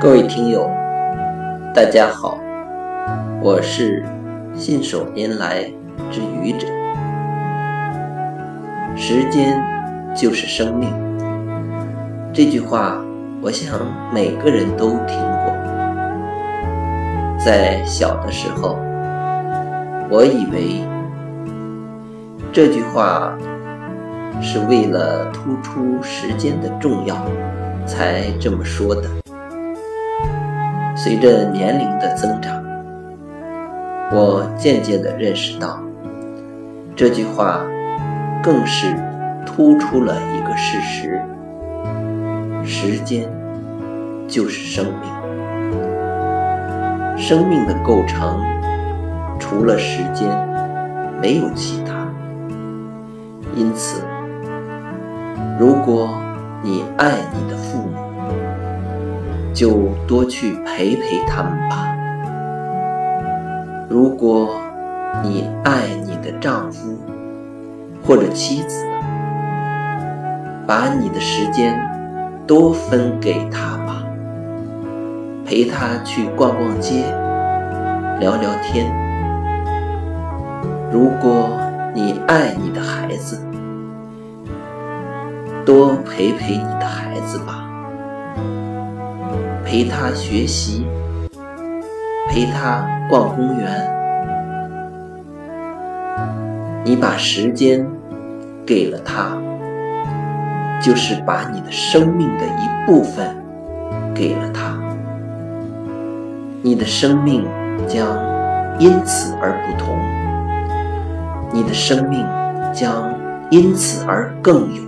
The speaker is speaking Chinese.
各位听友，大家好，我是信手拈来之愚者。时间就是生命，这句话，我想每个人都听过。在小的时候，我以为这句话是为了突出时间的重要才这么说的。随着年龄的增长，我渐渐地认识到，这句话更是突出了一个事实：时间就是生命。生命的构成，除了时间，没有其他。因此，如果你爱你的父母，就多去陪陪他们吧。如果你爱你的丈夫或者妻子，把你的时间多分给他吧，陪他去逛逛街，聊聊天。如果你爱你的孩子，多陪陪你的孩子吧。陪他学习，陪他逛公园。你把时间给了他，就是把你的生命的一部分给了他。你的生命将因此而不同，你的生命将因此而更有